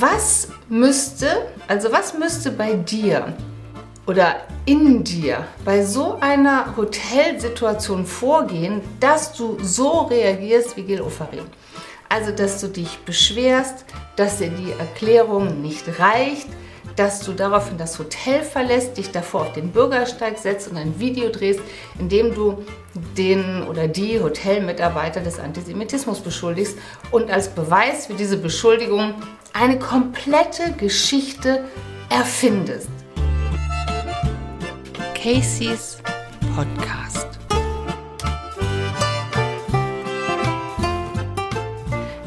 Was müsste, also was müsste bei dir oder in dir bei so einer Hotelsituation vorgehen, dass du so reagierst wie Gil Ofarim? Also, dass du dich beschwerst, dass dir die Erklärung nicht reicht, dass du daraufhin das Hotel verlässt, dich davor auf den Bürgersteig setzt und ein Video drehst, in dem du den oder die Hotelmitarbeiter des Antisemitismus beschuldigst und als Beweis für diese Beschuldigung eine komplette Geschichte erfindest. Casey's Podcast.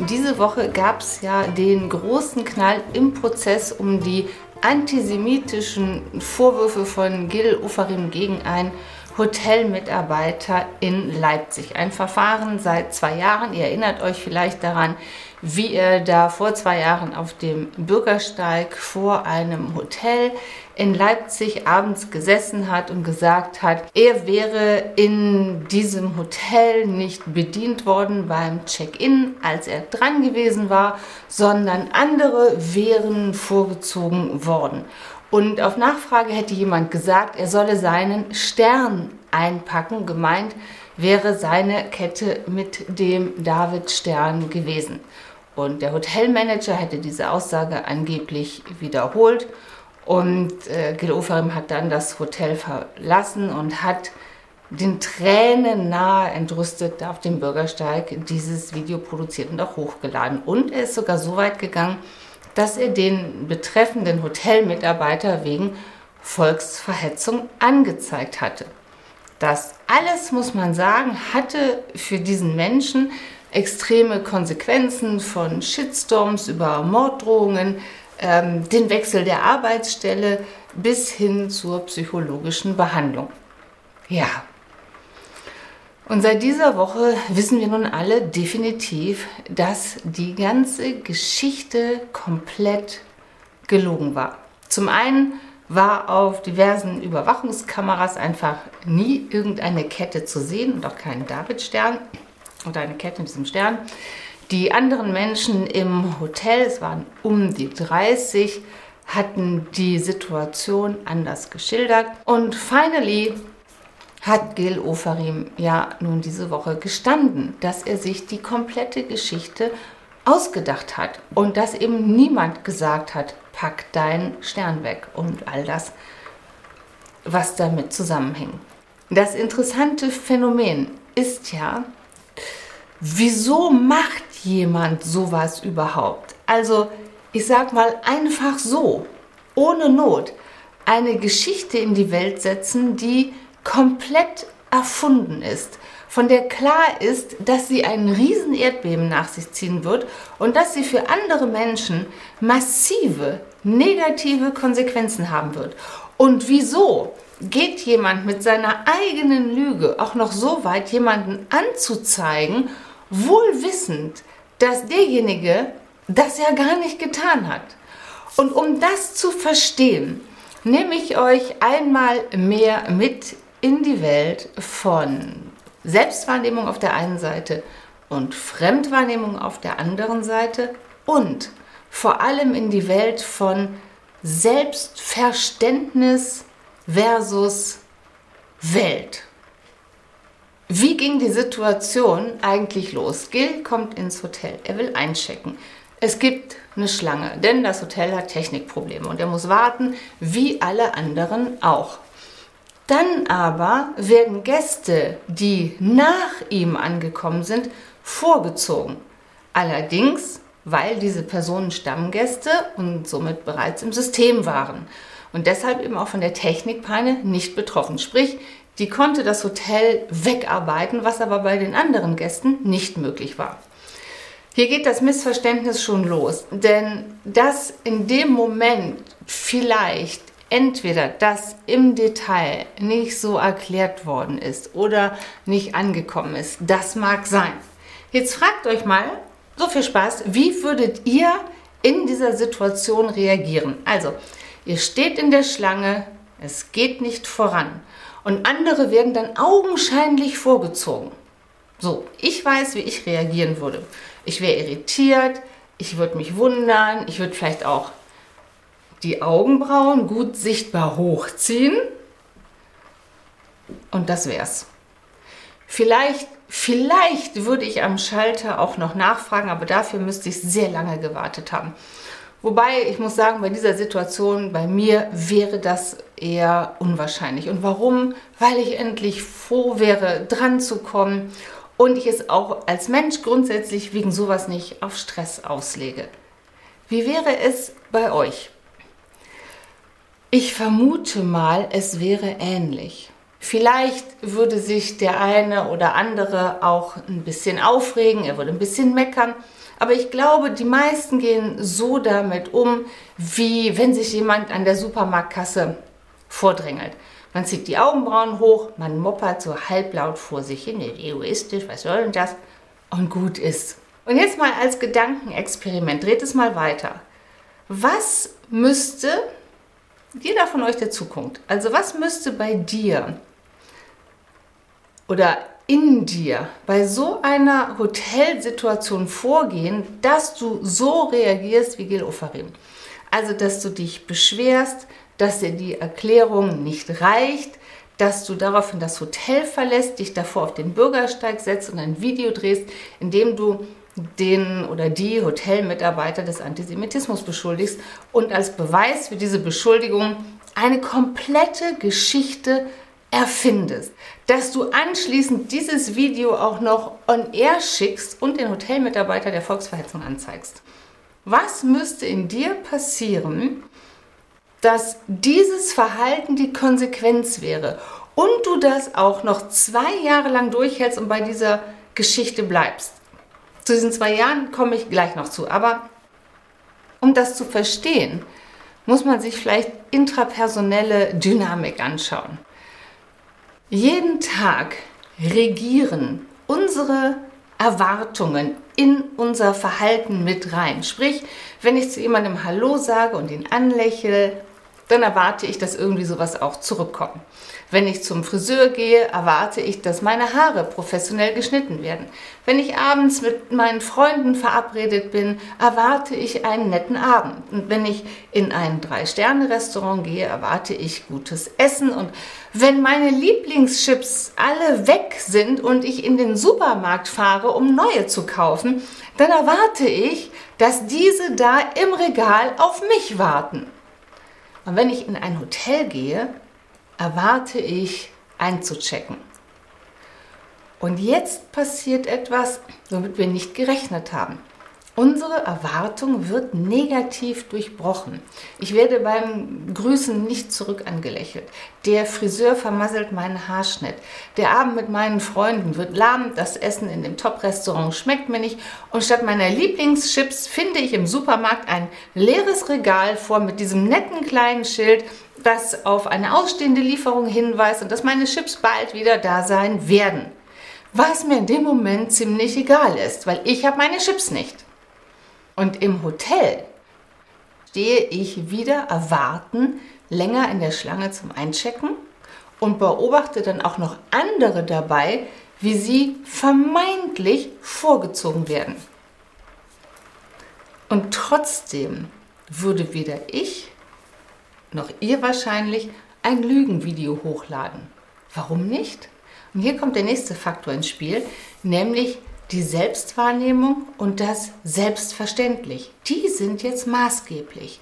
Diese Woche gab es ja den großen Knall im Prozess um die antisemitischen Vorwürfe von Gil Ufarim gegen einen Hotelmitarbeiter in Leipzig. Ein Verfahren seit zwei Jahren. Ihr erinnert euch vielleicht daran, wie er da vor zwei Jahren auf dem Bürgersteig vor einem Hotel in Leipzig abends gesessen hat und gesagt hat, er wäre in diesem Hotel nicht bedient worden beim Check-in, als er dran gewesen war, sondern andere wären vorgezogen worden. Und auf Nachfrage hätte jemand gesagt, er solle seinen Stern einpacken. Gemeint wäre seine Kette mit dem David-Stern gewesen. Und der Hotelmanager hätte diese Aussage angeblich wiederholt. Und äh, Gil Oferim hat dann das Hotel verlassen und hat den Tränen nahe entrüstet auf dem Bürgersteig dieses Video produziert und auch hochgeladen. Und er ist sogar so weit gegangen, dass er den betreffenden Hotelmitarbeiter wegen Volksverhetzung angezeigt hatte. Das alles, muss man sagen, hatte für diesen Menschen extreme Konsequenzen von Shitstorms über Morddrohungen, ähm, den Wechsel der Arbeitsstelle bis hin zur psychologischen Behandlung. Ja. Und seit dieser Woche wissen wir nun alle definitiv, dass die ganze Geschichte komplett gelogen war. Zum einen war auf diversen Überwachungskameras einfach nie irgendeine Kette zu sehen und auch kein Davidstern oder eine Kette in diesem Stern. Die anderen Menschen im Hotel, es waren um die 30, hatten die Situation anders geschildert. Und finally hat Gil Ofarim ja nun diese Woche gestanden, dass er sich die komplette Geschichte ausgedacht hat und dass eben niemand gesagt hat, pack deinen Stern weg und all das, was damit zusammenhängt. Das interessante Phänomen ist ja, wieso macht jemand sowas überhaupt? Also, ich sag mal einfach so, ohne Not, eine Geschichte in die Welt setzen, die komplett erfunden ist, von der klar ist, dass sie ein riesen Erdbeben nach sich ziehen wird und dass sie für andere Menschen massive negative Konsequenzen haben wird. Und wieso geht jemand mit seiner eigenen Lüge auch noch so weit, jemanden anzuzeigen wohl wissend, dass derjenige das ja gar nicht getan hat. Und um das zu verstehen, nehme ich euch einmal mehr mit in die Welt von Selbstwahrnehmung auf der einen Seite und Fremdwahrnehmung auf der anderen Seite und vor allem in die Welt von Selbstverständnis versus Welt. Wie ging die Situation eigentlich los? Gil kommt ins Hotel. Er will einchecken. Es gibt eine Schlange, denn das Hotel hat Technikprobleme und er muss warten, wie alle anderen auch. Dann aber werden Gäste, die nach ihm angekommen sind, vorgezogen. Allerdings, weil diese Personen Stammgäste und somit bereits im System waren und deshalb eben auch von der Technikpeine nicht betroffen. Sprich, die konnte das Hotel wegarbeiten, was aber bei den anderen Gästen nicht möglich war. Hier geht das Missverständnis schon los, denn dass in dem Moment vielleicht entweder das im Detail nicht so erklärt worden ist oder nicht angekommen ist, das mag sein. Jetzt fragt euch mal, so viel Spaß, wie würdet ihr in dieser Situation reagieren? Also, ihr steht in der Schlange, es geht nicht voran und andere werden dann augenscheinlich vorgezogen. So, ich weiß, wie ich reagieren würde. Ich wäre irritiert, ich würde mich wundern, ich würde vielleicht auch die Augenbrauen gut sichtbar hochziehen. Und das wär's. Vielleicht, vielleicht würde ich am Schalter auch noch nachfragen, aber dafür müsste ich sehr lange gewartet haben. Wobei ich muss sagen, bei dieser Situation bei mir wäre das eher unwahrscheinlich. Und warum? Weil ich endlich froh wäre, dran zu kommen und ich es auch als Mensch grundsätzlich wegen sowas nicht auf Stress auslege. Wie wäre es bei euch? Ich vermute mal, es wäre ähnlich. Vielleicht würde sich der eine oder andere auch ein bisschen aufregen, er würde ein bisschen meckern, aber ich glaube, die meisten gehen so damit um, wie wenn sich jemand an der Supermarktkasse vordrängelt. Man zieht die Augenbrauen hoch, man moppert so halblaut vor sich hin, egoistisch, was soll denn das? Und gut ist. Und jetzt mal als Gedankenexperiment, dreht es mal weiter. Was müsste jeder von euch der Zukunft, also was müsste bei dir oder in dir bei so einer Hotelsituation vorgehen, dass du so reagierst wie Gil Ofarim? Also, dass du dich beschwerst, dass dir die Erklärung nicht reicht, dass du daraufhin das Hotel verlässt, dich davor auf den Bürgersteig setzt und ein Video drehst, in dem du den oder die Hotelmitarbeiter des Antisemitismus beschuldigst und als Beweis für diese Beschuldigung eine komplette Geschichte erfindest, dass du anschließend dieses Video auch noch on air schickst und den Hotelmitarbeiter der Volksverhetzung anzeigst. Was müsste in dir passieren, dass dieses Verhalten die Konsequenz wäre und du das auch noch zwei Jahre lang durchhältst und bei dieser Geschichte bleibst? Zu diesen zwei Jahren komme ich gleich noch zu, aber um das zu verstehen, muss man sich vielleicht intrapersonelle Dynamik anschauen. Jeden Tag regieren unsere Erwartungen in unser Verhalten mit rein. Sprich, wenn ich zu jemandem Hallo sage und ihn anlächle, dann erwarte ich, dass irgendwie sowas auch zurückkommt. Wenn ich zum Friseur gehe, erwarte ich, dass meine Haare professionell geschnitten werden. Wenn ich abends mit meinen Freunden verabredet bin, erwarte ich einen netten Abend. Und wenn ich in ein Drei-Sterne-Restaurant gehe, erwarte ich gutes Essen. Und wenn meine Lieblingschips alle weg sind und ich in den Supermarkt fahre, um neue zu kaufen, dann erwarte ich, dass diese da im Regal auf mich warten. Und wenn ich in ein Hotel gehe, erwarte ich einzuchecken. Und jetzt passiert etwas, womit wir nicht gerechnet haben. Unsere Erwartung wird negativ durchbrochen. Ich werde beim Grüßen nicht zurück angelächelt. Der Friseur vermasselt meinen Haarschnitt. Der Abend mit meinen Freunden wird lahm. Das Essen in dem Top-Restaurant schmeckt mir nicht. Und statt meiner Lieblingschips finde ich im Supermarkt ein leeres Regal vor mit diesem netten kleinen Schild, das auf eine ausstehende Lieferung hinweist und dass meine Chips bald wieder da sein werden. Was mir in dem Moment ziemlich egal ist, weil ich habe meine Chips nicht. Und im Hotel stehe ich wieder erwarten länger in der Schlange zum Einchecken und beobachte dann auch noch andere dabei, wie sie vermeintlich vorgezogen werden. Und trotzdem würde weder ich noch ihr wahrscheinlich ein Lügenvideo hochladen. Warum nicht? Und hier kommt der nächste Faktor ins Spiel, nämlich die Selbstwahrnehmung und das Selbstverständlich. Die sind jetzt maßgeblich.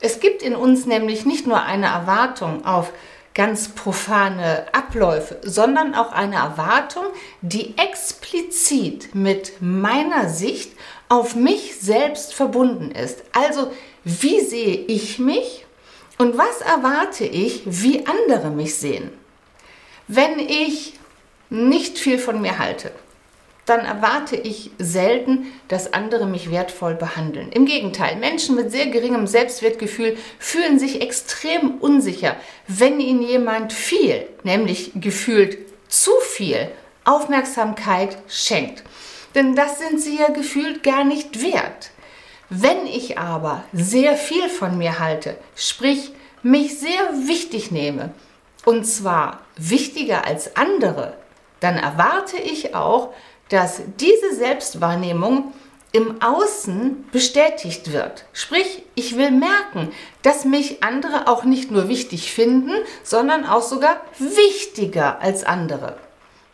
Es gibt in uns nämlich nicht nur eine Erwartung auf ganz profane Abläufe, sondern auch eine Erwartung, die explizit mit meiner Sicht auf mich selbst verbunden ist. Also, wie sehe ich mich und was erwarte ich, wie andere mich sehen? Wenn ich nicht viel von mir halte, dann erwarte ich selten, dass andere mich wertvoll behandeln. Im Gegenteil, Menschen mit sehr geringem Selbstwertgefühl fühlen sich extrem unsicher, wenn ihnen jemand viel, nämlich gefühlt zu viel Aufmerksamkeit schenkt. Denn das sind sie ja gefühlt gar nicht wert. Wenn ich aber sehr viel von mir halte, sprich mich sehr wichtig nehme, und zwar wichtiger als andere, dann erwarte ich auch, dass diese Selbstwahrnehmung im Außen bestätigt wird. Sprich, ich will merken, dass mich andere auch nicht nur wichtig finden, sondern auch sogar wichtiger als andere.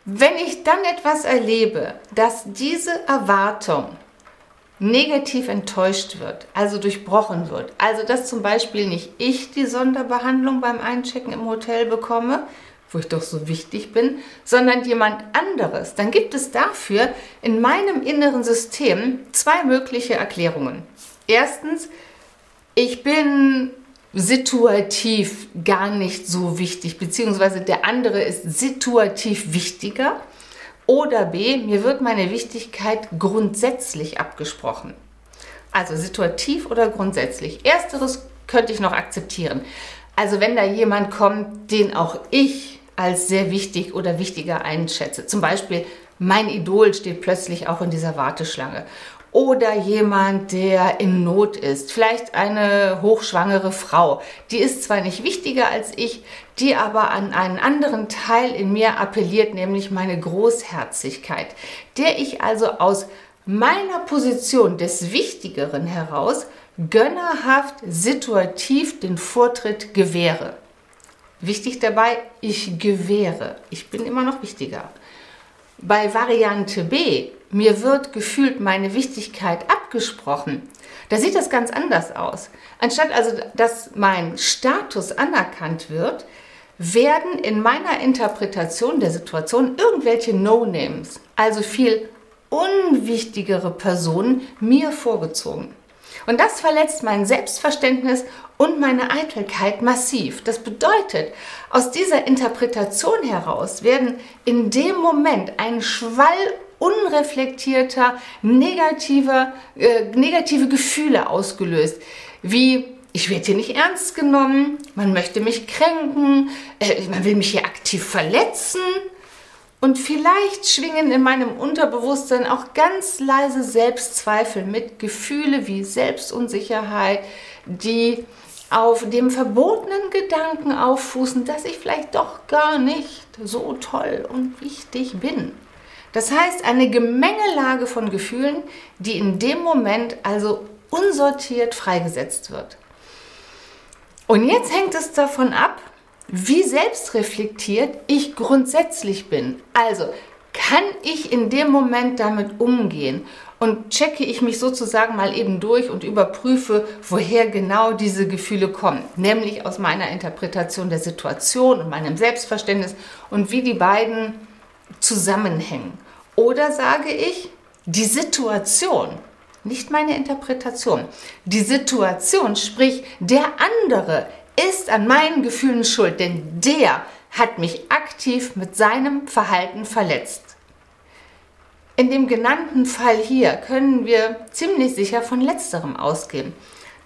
Wenn ich dann etwas erlebe, dass diese Erwartung negativ enttäuscht wird, also durchbrochen wird, also dass zum Beispiel nicht ich die Sonderbehandlung beim Einchecken im Hotel bekomme, wo ich doch so wichtig bin, sondern jemand anderes, dann gibt es dafür in meinem inneren System zwei mögliche Erklärungen. Erstens, ich bin situativ gar nicht so wichtig, beziehungsweise der andere ist situativ wichtiger. Oder B, mir wird meine Wichtigkeit grundsätzlich abgesprochen. Also situativ oder grundsätzlich. Ersteres könnte ich noch akzeptieren. Also wenn da jemand kommt, den auch ich als sehr wichtig oder wichtiger einschätze. Zum Beispiel, mein Idol steht plötzlich auch in dieser Warteschlange. Oder jemand, der in Not ist. Vielleicht eine hochschwangere Frau. Die ist zwar nicht wichtiger als ich, die aber an einen anderen Teil in mir appelliert, nämlich meine Großherzigkeit, der ich also aus meiner Position des Wichtigeren heraus gönnerhaft situativ den Vortritt gewähre. Wichtig dabei, ich gewähre. Ich bin immer noch wichtiger. Bei Variante B, mir wird gefühlt meine Wichtigkeit abgesprochen, da sieht das ganz anders aus. Anstatt also, dass mein Status anerkannt wird, werden in meiner Interpretation der Situation irgendwelche No-Names, also viel unwichtigere Personen, mir vorgezogen. Und das verletzt mein Selbstverständnis und meine Eitelkeit massiv. Das bedeutet, aus dieser Interpretation heraus werden in dem Moment ein Schwall unreflektierter, negativer, äh, negative Gefühle ausgelöst, wie ich werde hier nicht ernst genommen, man möchte mich kränken, äh, man will mich hier aktiv verletzen, und vielleicht schwingen in meinem Unterbewusstsein auch ganz leise Selbstzweifel mit, Gefühle wie Selbstunsicherheit, die auf dem verbotenen Gedanken auffußen, dass ich vielleicht doch gar nicht so toll und wichtig bin. Das heißt, eine Gemengelage von Gefühlen, die in dem Moment also unsortiert freigesetzt wird. Und jetzt hängt es davon ab, wie selbstreflektiert ich grundsätzlich bin. Also kann ich in dem Moment damit umgehen und checke ich mich sozusagen mal eben durch und überprüfe, woher genau diese Gefühle kommen, nämlich aus meiner Interpretation der Situation und meinem Selbstverständnis und wie die beiden zusammenhängen. Oder sage ich, die Situation, nicht meine Interpretation, die Situation, sprich der andere ist an meinen Gefühlen schuld, denn der hat mich aktiv mit seinem Verhalten verletzt. In dem genannten Fall hier können wir ziemlich sicher von letzterem ausgehen.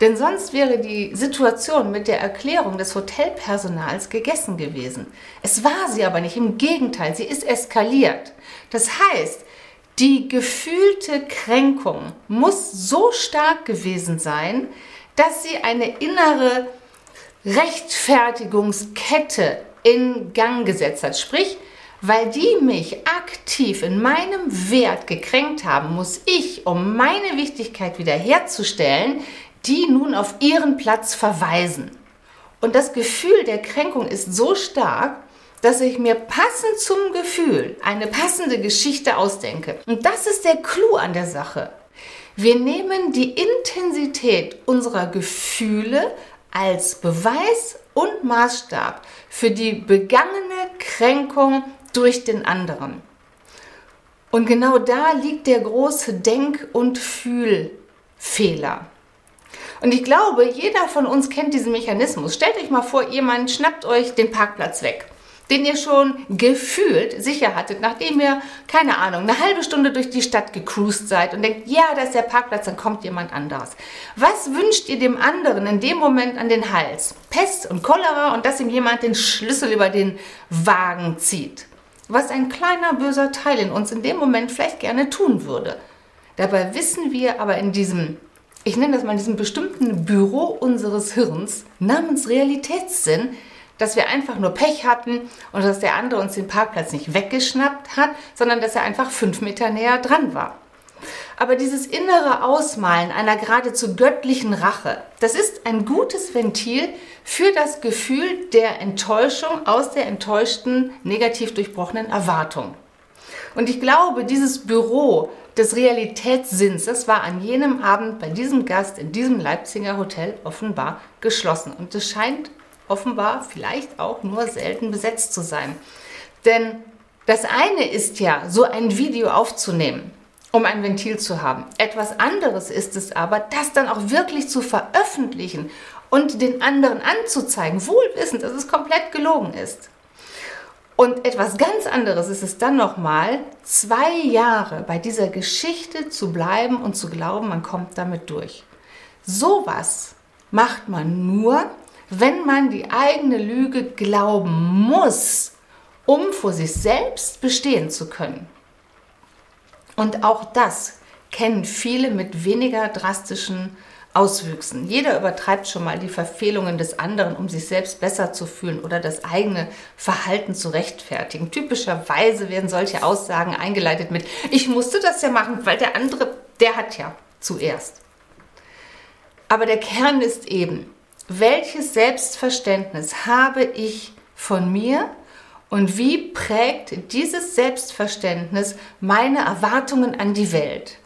Denn sonst wäre die Situation mit der Erklärung des Hotelpersonals gegessen gewesen. Es war sie aber nicht, im Gegenteil, sie ist eskaliert. Das heißt, die gefühlte Kränkung muss so stark gewesen sein, dass sie eine innere Rechtfertigungskette in Gang gesetzt hat. Sprich, weil die mich aktiv in meinem Wert gekränkt haben, muss ich, um meine Wichtigkeit wiederherzustellen, die nun auf ihren Platz verweisen. Und das Gefühl der Kränkung ist so stark, dass ich mir passend zum Gefühl eine passende Geschichte ausdenke. Und das ist der Clou an der Sache. Wir nehmen die Intensität unserer Gefühle als Beweis und Maßstab für die begangene Kränkung durch den anderen. Und genau da liegt der große Denk- und Fühlfehler. Und ich glaube, jeder von uns kennt diesen Mechanismus. Stellt euch mal vor, jemand schnappt euch den Parkplatz weg den ihr schon gefühlt sicher hattet, nachdem ihr, keine Ahnung, eine halbe Stunde durch die Stadt gecruised seid und denkt, ja, da ist der Parkplatz, dann kommt jemand anderes. Was wünscht ihr dem anderen in dem Moment an den Hals? Pest und Cholera und dass ihm jemand den Schlüssel über den Wagen zieht. Was ein kleiner böser Teil in uns in dem Moment vielleicht gerne tun würde. Dabei wissen wir aber in diesem ich nenne das mal in diesem bestimmten Büro unseres Hirns namens Realitätssinn, dass wir einfach nur Pech hatten und dass der andere uns den Parkplatz nicht weggeschnappt hat, sondern dass er einfach fünf Meter näher dran war. Aber dieses innere Ausmalen einer geradezu göttlichen Rache, das ist ein gutes Ventil für das Gefühl der Enttäuschung aus der enttäuschten, negativ durchbrochenen Erwartung. Und ich glaube, dieses Büro des Realitätssinns, das war an jenem Abend bei diesem Gast in diesem Leipziger Hotel offenbar geschlossen. Und es scheint offenbar vielleicht auch nur selten besetzt zu sein. Denn das eine ist ja, so ein Video aufzunehmen um ein Ventil zu haben. Etwas anderes ist es aber, das dann auch wirklich zu veröffentlichen und den anderen anzuzeigen, wohlwissend, dass es komplett gelogen ist. Und etwas ganz anderes ist es dann nochmal, zwei Jahre bei dieser Geschichte zu bleiben und zu glauben, man kommt damit durch. Sowas macht man nur, wenn man die eigene Lüge glauben muss, um vor sich selbst bestehen zu können. Und auch das kennen viele mit weniger drastischen Auswüchsen. Jeder übertreibt schon mal die Verfehlungen des anderen, um sich selbst besser zu fühlen oder das eigene Verhalten zu rechtfertigen. Typischerweise werden solche Aussagen eingeleitet mit, ich musste das ja machen, weil der andere, der hat ja zuerst. Aber der Kern ist eben, welches Selbstverständnis habe ich von mir und wie prägt dieses Selbstverständnis meine Erwartungen an die Welt?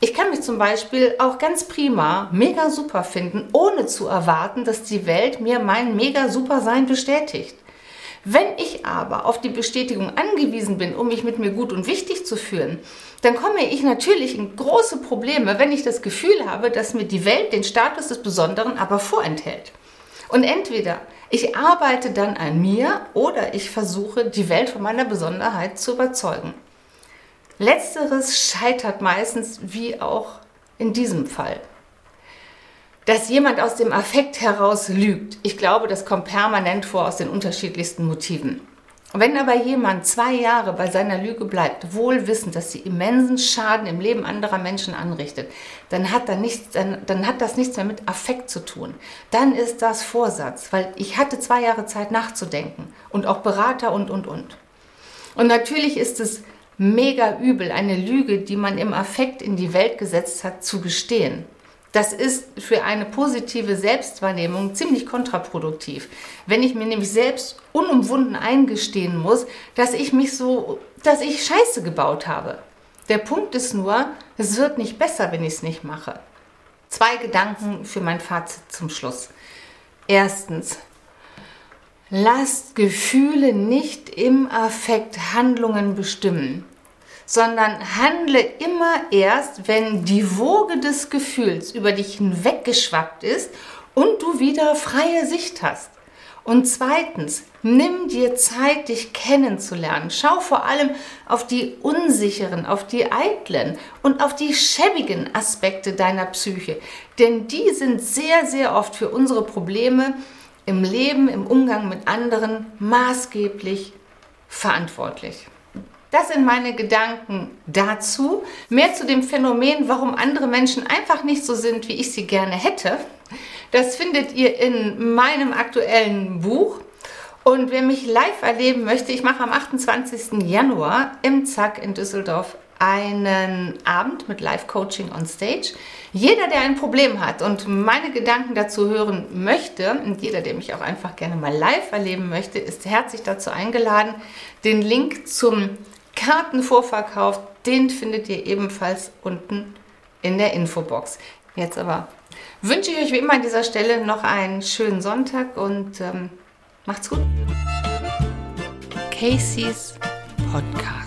Ich kann mich zum Beispiel auch ganz prima, mega super finden, ohne zu erwarten, dass die Welt mir mein mega super Sein bestätigt. Wenn ich aber auf die Bestätigung angewiesen bin, um mich mit mir gut und wichtig zu fühlen, dann komme ich natürlich in große Probleme, wenn ich das Gefühl habe, dass mir die Welt den Status des Besonderen aber vorenthält. Und entweder ich arbeite dann an mir oder ich versuche, die Welt von meiner Besonderheit zu überzeugen. Letzteres scheitert meistens wie auch in diesem Fall. Dass jemand aus dem Affekt heraus lügt, ich glaube, das kommt permanent vor aus den unterschiedlichsten Motiven. Wenn aber jemand zwei Jahre bei seiner Lüge bleibt, wohl wissend, dass sie immensen Schaden im Leben anderer Menschen anrichtet, dann hat, dann, nichts, dann, dann hat das nichts mehr mit Affekt zu tun. Dann ist das Vorsatz, weil ich hatte zwei Jahre Zeit nachzudenken und auch Berater und, und, und. Und natürlich ist es mega übel, eine Lüge, die man im Affekt in die Welt gesetzt hat, zu gestehen. Das ist für eine positive Selbstwahrnehmung ziemlich kontraproduktiv. Wenn ich mir nämlich selbst unumwunden eingestehen muss, dass ich mich so, dass ich Scheiße gebaut habe. Der Punkt ist nur, es wird nicht besser, wenn ich es nicht mache. Zwei Gedanken für mein Fazit zum Schluss. Erstens, lasst Gefühle nicht im Affekt Handlungen bestimmen sondern handle immer erst, wenn die Woge des Gefühls über dich hinweggeschwappt ist und du wieder freie Sicht hast. Und zweitens, nimm dir Zeit, dich kennenzulernen. Schau vor allem auf die unsicheren, auf die eitlen und auf die schäbigen Aspekte deiner Psyche. Denn die sind sehr, sehr oft für unsere Probleme im Leben, im Umgang mit anderen maßgeblich verantwortlich. Das sind meine Gedanken dazu. Mehr zu dem Phänomen, warum andere Menschen einfach nicht so sind, wie ich sie gerne hätte. Das findet ihr in meinem aktuellen Buch. Und wer mich live erleben möchte, ich mache am 28. Januar im Zack in Düsseldorf einen Abend mit Live-Coaching on Stage. Jeder, der ein Problem hat und meine Gedanken dazu hören möchte und jeder, der mich auch einfach gerne mal live erleben möchte, ist herzlich dazu eingeladen. Den Link zum Kartenvorverkauf, den findet ihr ebenfalls unten in der Infobox. Jetzt aber wünsche ich euch wie immer an dieser Stelle noch einen schönen Sonntag und ähm, macht's gut. Casey's Podcast.